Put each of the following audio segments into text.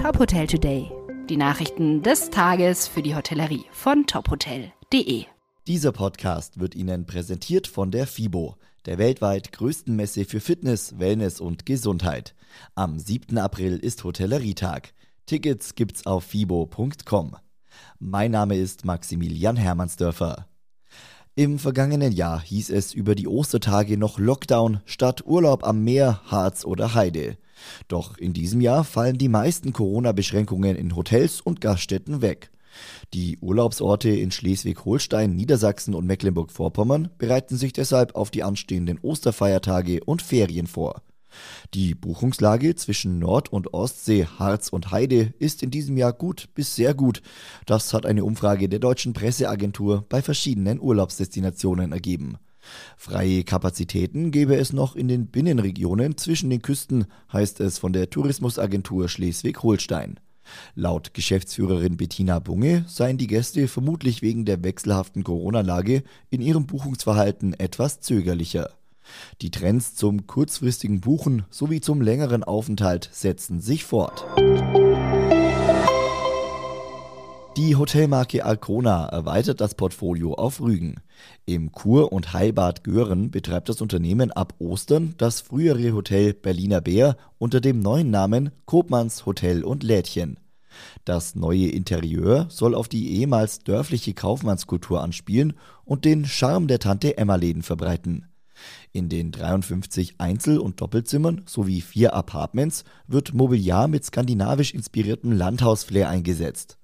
Top Hotel Today. Die Nachrichten des Tages für die Hotellerie von tophotel.de. Dieser Podcast wird Ihnen präsentiert von der FIBO, der weltweit größten Messe für Fitness, Wellness und Gesundheit. Am 7. April ist Hotellerietag. Tickets gibt's auf fibo.com. Mein Name ist Maximilian Hermannsdörfer. Im vergangenen Jahr hieß es über die Ostertage noch Lockdown statt Urlaub am Meer, Harz oder Heide. Doch in diesem Jahr fallen die meisten Corona-Beschränkungen in Hotels und Gaststätten weg. Die Urlaubsorte in Schleswig-Holstein, Niedersachsen und Mecklenburg-Vorpommern bereiten sich deshalb auf die anstehenden Osterfeiertage und Ferien vor. Die Buchungslage zwischen Nord- und Ostsee, Harz und Heide ist in diesem Jahr gut bis sehr gut. Das hat eine Umfrage der deutschen Presseagentur bei verschiedenen Urlaubsdestinationen ergeben. Freie Kapazitäten gäbe es noch in den Binnenregionen zwischen den Küsten, heißt es von der Tourismusagentur Schleswig-Holstein. Laut Geschäftsführerin Bettina Bunge seien die Gäste vermutlich wegen der wechselhaften Corona-Lage in ihrem Buchungsverhalten etwas zögerlicher. Die Trends zum kurzfristigen Buchen sowie zum längeren Aufenthalt setzen sich fort. Die Hotelmarke Alcona erweitert das Portfolio auf Rügen. Im Kur- und Heilbad Göhren betreibt das Unternehmen ab Ostern das frühere Hotel Berliner Bär unter dem neuen Namen Kopmanns Hotel und Lädchen. Das neue Interieur soll auf die ehemals dörfliche Kaufmannskultur anspielen und den Charme der Tante Emma Läden verbreiten. In den 53 Einzel- und Doppelzimmern sowie vier Apartments wird Mobiliar mit skandinavisch inspiriertem Landhausflair eingesetzt.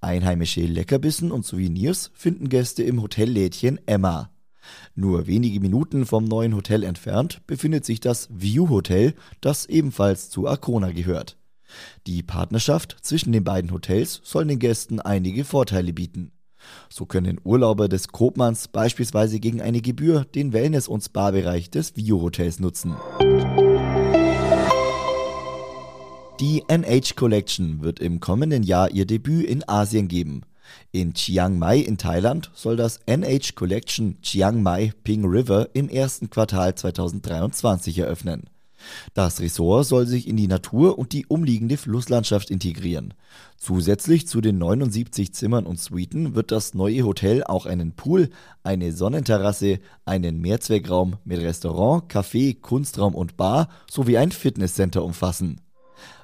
Einheimische Leckerbissen und Souvenirs finden Gäste im Hotellädchen Emma. Nur wenige Minuten vom neuen Hotel entfernt befindet sich das View Hotel, das ebenfalls zu Arcona gehört. Die Partnerschaft zwischen den beiden Hotels soll den Gästen einige Vorteile bieten. So können Urlauber des Kopmanns beispielsweise gegen eine Gebühr den Wellness- und Spa-Bereich des View Hotels nutzen. Die NH Collection wird im kommenden Jahr ihr Debüt in Asien geben. In Chiang Mai in Thailand soll das NH Collection Chiang Mai Ping River im ersten Quartal 2023 eröffnen. Das Ressort soll sich in die Natur und die umliegende Flusslandschaft integrieren. Zusätzlich zu den 79 Zimmern und Suiten wird das neue Hotel auch einen Pool, eine Sonnenterrasse, einen Mehrzweckraum mit Restaurant, Café, Kunstraum und Bar sowie ein Fitnesscenter umfassen.